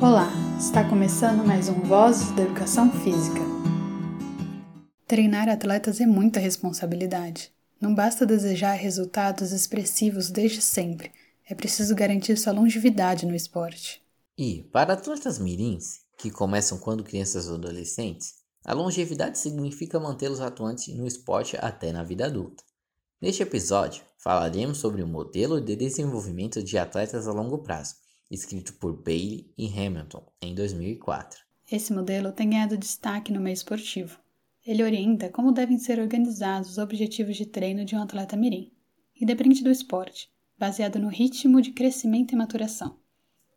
Olá, está começando mais um Vozes da Educação Física. Treinar atletas é muita responsabilidade. Não basta desejar resultados expressivos desde sempre, é preciso garantir sua longevidade no esporte. E, para atletas mirins, que começam quando crianças ou adolescentes, a longevidade significa mantê-los atuantes no esporte até na vida adulta. Neste episódio, falaremos sobre o modelo de desenvolvimento de atletas a longo prazo, escrito por Bailey e Hamilton em 2004. Esse modelo tem ganhado destaque no meio esportivo. Ele orienta como devem ser organizados os objetivos de treino de um atleta mirim, independente do esporte, baseado no ritmo de crescimento e maturação.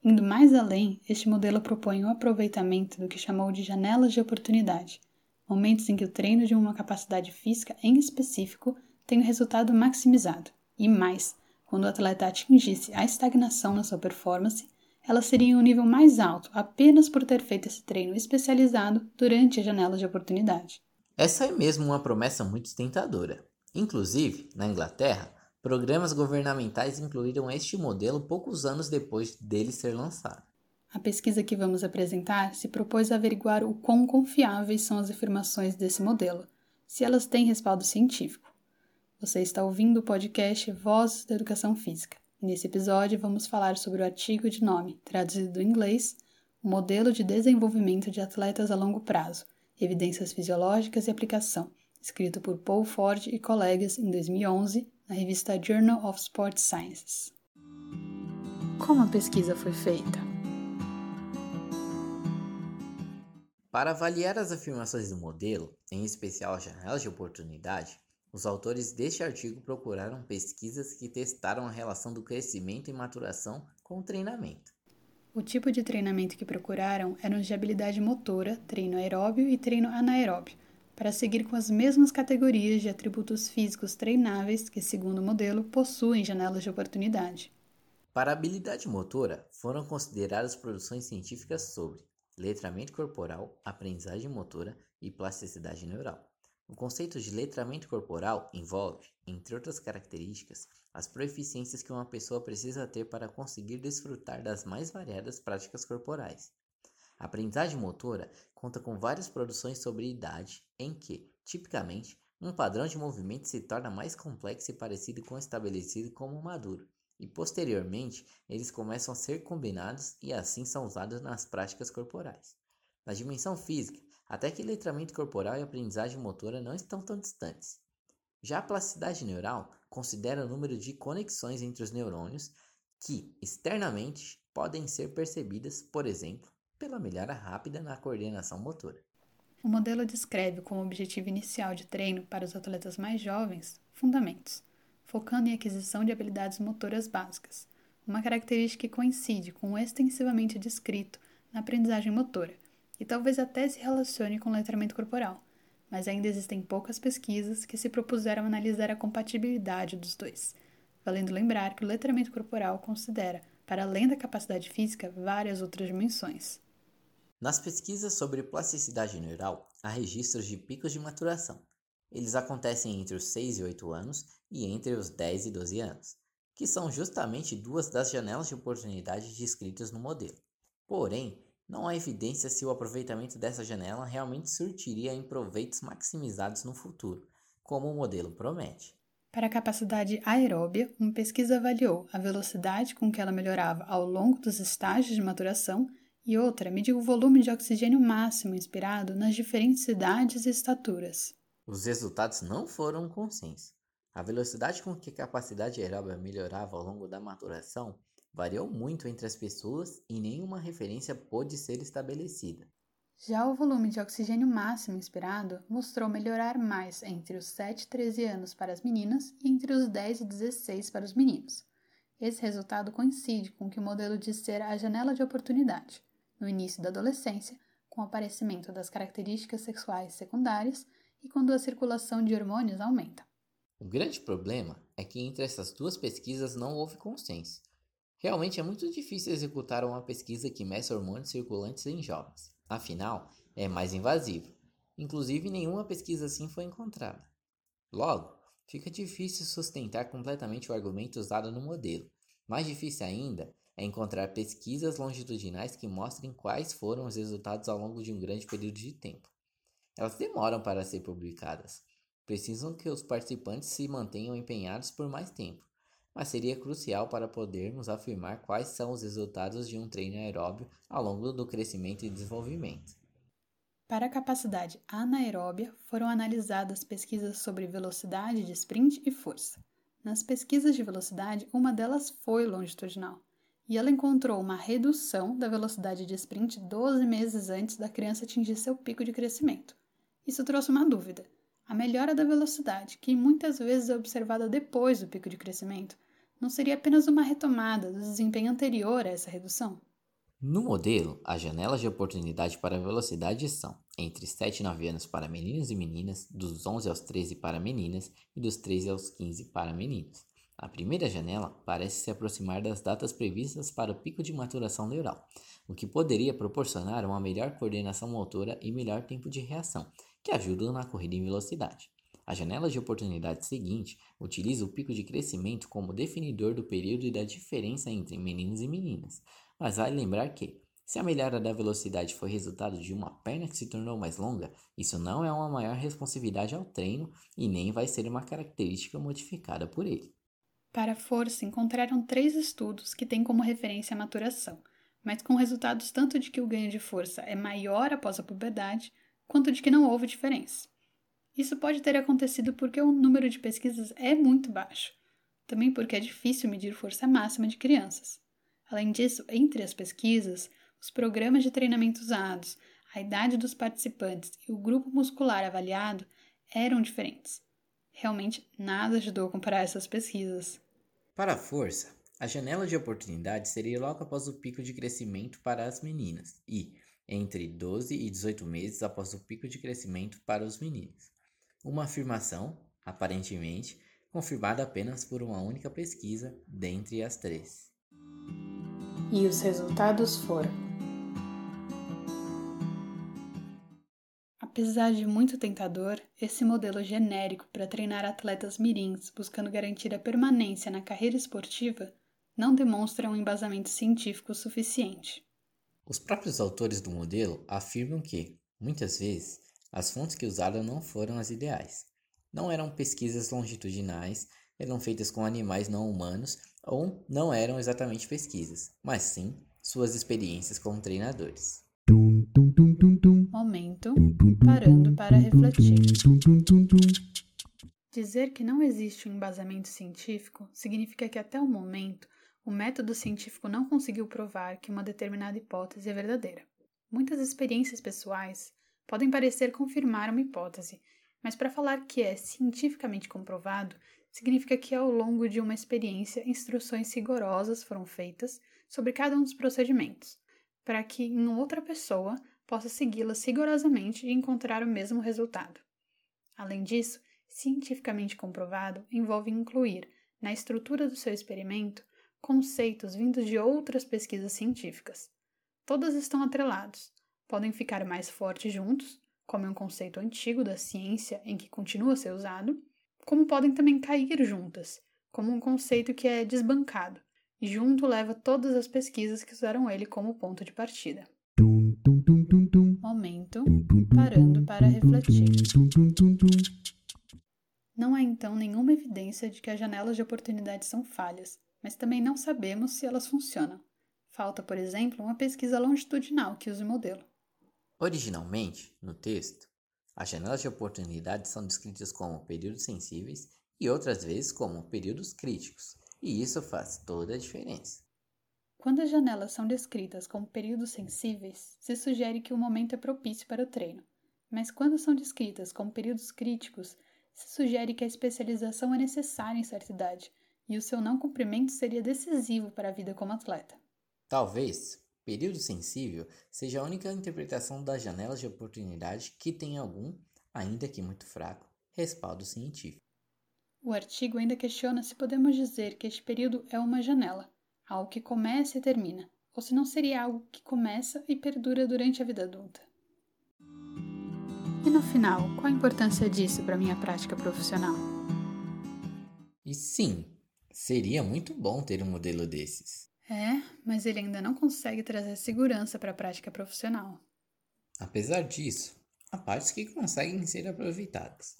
Indo mais além, este modelo propõe o aproveitamento do que chamou de janelas de oportunidade, momentos em que o treino de uma capacidade física em específico tem o resultado maximizado, e mais, quando o atleta atingisse a estagnação na sua performance, ela seria em um nível mais alto apenas por ter feito esse treino especializado durante a janela de oportunidade. Essa é mesmo uma promessa muito tentadora. Inclusive, na Inglaterra, programas governamentais incluíram este modelo poucos anos depois dele ser lançado. A pesquisa que vamos apresentar se propôs a averiguar o quão confiáveis são as afirmações desse modelo, se elas têm respaldo científico. Você está ouvindo o podcast Vozes da Educação Física. Nesse episódio vamos falar sobre o artigo de nome, traduzido do inglês, modelo de desenvolvimento de atletas a longo prazo, evidências fisiológicas e aplicação, escrito por Paul Ford e colegas em 2011 na revista Journal of Sports Sciences. Como a pesquisa foi feita? Para avaliar as afirmações do modelo, em especial as janelas de oportunidade, os autores deste artigo procuraram pesquisas que testaram a relação do crescimento e maturação com o treinamento. O tipo de treinamento que procuraram era de habilidade motora, treino aeróbio e treino anaeróbio, para seguir com as mesmas categorias de atributos físicos treináveis que, segundo o modelo, possuem janelas de oportunidade. Para a habilidade motora, foram consideradas produções científicas sobre letramento corporal, aprendizagem motora e plasticidade neural. O conceito de letramento corporal envolve, entre outras características, as proficiências que uma pessoa precisa ter para conseguir desfrutar das mais variadas práticas corporais. A aprendizagem motora conta com várias produções sobre idade, em que, tipicamente, um padrão de movimento se torna mais complexo e parecido com o estabelecido como maduro, e posteriormente eles começam a ser combinados e assim são usados nas práticas corporais. Na dimensão física, até que letramento corporal e aprendizagem motora não estão tão distantes. Já a plasticidade neural considera o número de conexões entre os neurônios que, externamente, podem ser percebidas, por exemplo, pela melhora rápida na coordenação motora. O modelo descreve como objetivo inicial de treino para os atletas mais jovens fundamentos, focando em aquisição de habilidades motoras básicas, uma característica que coincide com o extensivamente descrito na aprendizagem motora, e talvez até se relacione com o letramento corporal, mas ainda existem poucas pesquisas que se propuseram analisar a compatibilidade dos dois, valendo lembrar que o letramento corporal considera, para além da capacidade física, várias outras dimensões. Nas pesquisas sobre plasticidade neural, há registros de picos de maturação. Eles acontecem entre os 6 e 8 anos e entre os 10 e 12 anos, que são justamente duas das janelas de oportunidade descritas no modelo. Porém, não há evidência se o aproveitamento dessa janela realmente surtiria em proveitos maximizados no futuro, como o modelo promete. Para a capacidade aeróbia, uma pesquisa avaliou a velocidade com que ela melhorava ao longo dos estágios de maturação e outra mediu o volume de oxigênio máximo inspirado nas diferentes idades e estaturas. Os resultados não foram um consenso. A velocidade com que a capacidade aeróbia melhorava ao longo da maturação variou muito entre as pessoas e nenhuma referência pôde ser estabelecida. Já o volume de oxigênio máximo inspirado mostrou melhorar mais entre os 7 e 13 anos para as meninas e entre os 10 e 16 para os meninos. Esse resultado coincide com o que o modelo diz ser a janela de oportunidade, no início da adolescência, com o aparecimento das características sexuais secundárias e quando a circulação de hormônios aumenta. O grande problema é que entre essas duas pesquisas não houve consenso. Realmente é muito difícil executar uma pesquisa que meça hormônios circulantes em jovens, afinal, é mais invasivo. Inclusive, nenhuma pesquisa assim foi encontrada. Logo, fica difícil sustentar completamente o argumento usado no modelo. Mais difícil ainda é encontrar pesquisas longitudinais que mostrem quais foram os resultados ao longo de um grande período de tempo. Elas demoram para ser publicadas. Precisam que os participantes se mantenham empenhados por mais tempo, mas seria crucial para podermos afirmar quais são os resultados de um treino aeróbio ao longo do crescimento e desenvolvimento. Para a capacidade anaeróbia, foram analisadas pesquisas sobre velocidade de sprint e força. Nas pesquisas de velocidade, uma delas foi longitudinal, e ela encontrou uma redução da velocidade de sprint 12 meses antes da criança atingir seu pico de crescimento. Isso trouxe uma dúvida. A melhora da velocidade, que muitas vezes é observada depois do pico de crescimento, não seria apenas uma retomada do desempenho anterior a essa redução? No modelo, as janelas de oportunidade para velocidade são entre 7 e 9 anos para meninos e meninas, dos 11 aos 13 para meninas e dos 13 aos 15 para meninos. A primeira janela parece se aproximar das datas previstas para o pico de maturação neural, o que poderia proporcionar uma melhor coordenação motora e melhor tempo de reação, que ajudam na corrida em velocidade. A janela de oportunidade seguinte utiliza o pico de crescimento como definidor do período e da diferença entre meninos e meninas, mas vale lembrar que, se a melhora da velocidade foi resultado de uma perna que se tornou mais longa, isso não é uma maior responsividade ao treino e nem vai ser uma característica modificada por ele. Para a força, encontraram três estudos que têm como referência a maturação, mas com resultados tanto de que o ganho de força é maior após a puberdade, quanto de que não houve diferença. Isso pode ter acontecido porque o número de pesquisas é muito baixo, também porque é difícil medir força máxima de crianças. Além disso, entre as pesquisas, os programas de treinamento usados, a idade dos participantes e o grupo muscular avaliado eram diferentes. Realmente nada ajudou a comparar essas pesquisas. Para a força, a janela de oportunidade seria logo após o pico de crescimento para as meninas e entre 12 e 18 meses após o pico de crescimento para os meninos. Uma afirmação, aparentemente, confirmada apenas por uma única pesquisa dentre as três. E os resultados foram. Apesar de muito tentador, esse modelo genérico para treinar atletas mirins buscando garantir a permanência na carreira esportiva não demonstra um embasamento científico suficiente. Os próprios autores do modelo afirmam que, muitas vezes, as fontes que usaram não foram as ideais. Não eram pesquisas longitudinais, eram feitas com animais não humanos ou não eram exatamente pesquisas, mas sim suas experiências como treinadores. Momento parando para refletir. Dizer que não existe um embasamento científico significa que até o momento o método científico não conseguiu provar que uma determinada hipótese é verdadeira. Muitas experiências pessoais podem parecer confirmar uma hipótese, mas para falar que é cientificamente comprovado, significa que ao longo de uma experiência, instruções rigorosas foram feitas sobre cada um dos procedimentos, para que em outra pessoa possa segui-las rigorosamente e encontrar o mesmo resultado. Além disso, cientificamente comprovado envolve incluir, na estrutura do seu experimento, conceitos vindos de outras pesquisas científicas. Todas estão atrelados, podem ficar mais fortes juntos, como é um conceito antigo da ciência em que continua a ser usado, como podem também cair juntas, como um conceito que é desbancado, e junto leva todas as pesquisas que usaram ele como ponto de partida. Momento parando para refletir. Não há então nenhuma evidência de que as janelas de oportunidade são falhas, mas também não sabemos se elas funcionam. Falta, por exemplo, uma pesquisa longitudinal que use o modelo. Originalmente, no texto, as janelas de oportunidade são descritas como períodos sensíveis e outras vezes como períodos críticos, e isso faz toda a diferença. Quando as janelas são descritas como períodos sensíveis, se sugere que o momento é propício para o treino, mas quando são descritas como períodos críticos, se sugere que a especialização é necessária em certa idade e o seu não cumprimento seria decisivo para a vida como atleta. Talvez Período sensível seja a única interpretação das janelas de oportunidade que tem algum, ainda que muito fraco, respaldo científico. O artigo ainda questiona se podemos dizer que este período é uma janela, algo que começa e termina, ou se não seria algo que começa e perdura durante a vida adulta. E no final, qual a importância disso para a minha prática profissional? E sim, seria muito bom ter um modelo desses. É, mas ele ainda não consegue trazer segurança para a prática profissional. Apesar disso, há partes que conseguem ser aproveitadas,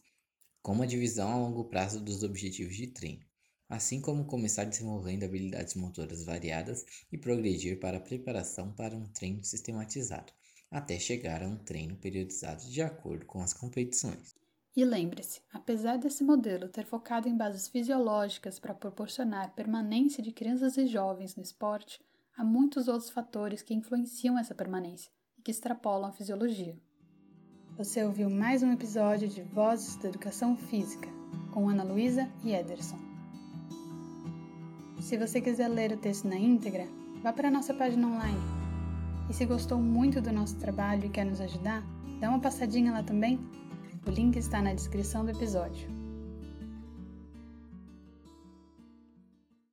como a divisão a longo prazo dos objetivos de treino, assim como começar desenvolvendo habilidades motoras variadas e progredir para a preparação para um treino sistematizado, até chegar a um treino periodizado de acordo com as competições. E lembre-se, apesar desse modelo ter focado em bases fisiológicas para proporcionar permanência de crianças e jovens no esporte, há muitos outros fatores que influenciam essa permanência e que extrapolam a fisiologia. Você ouviu mais um episódio de Vozes da Educação Física, com Ana Luísa e Ederson. Se você quiser ler o texto na íntegra, vá para a nossa página online. E se gostou muito do nosso trabalho e quer nos ajudar, dá uma passadinha lá também o link está na descrição do episódio.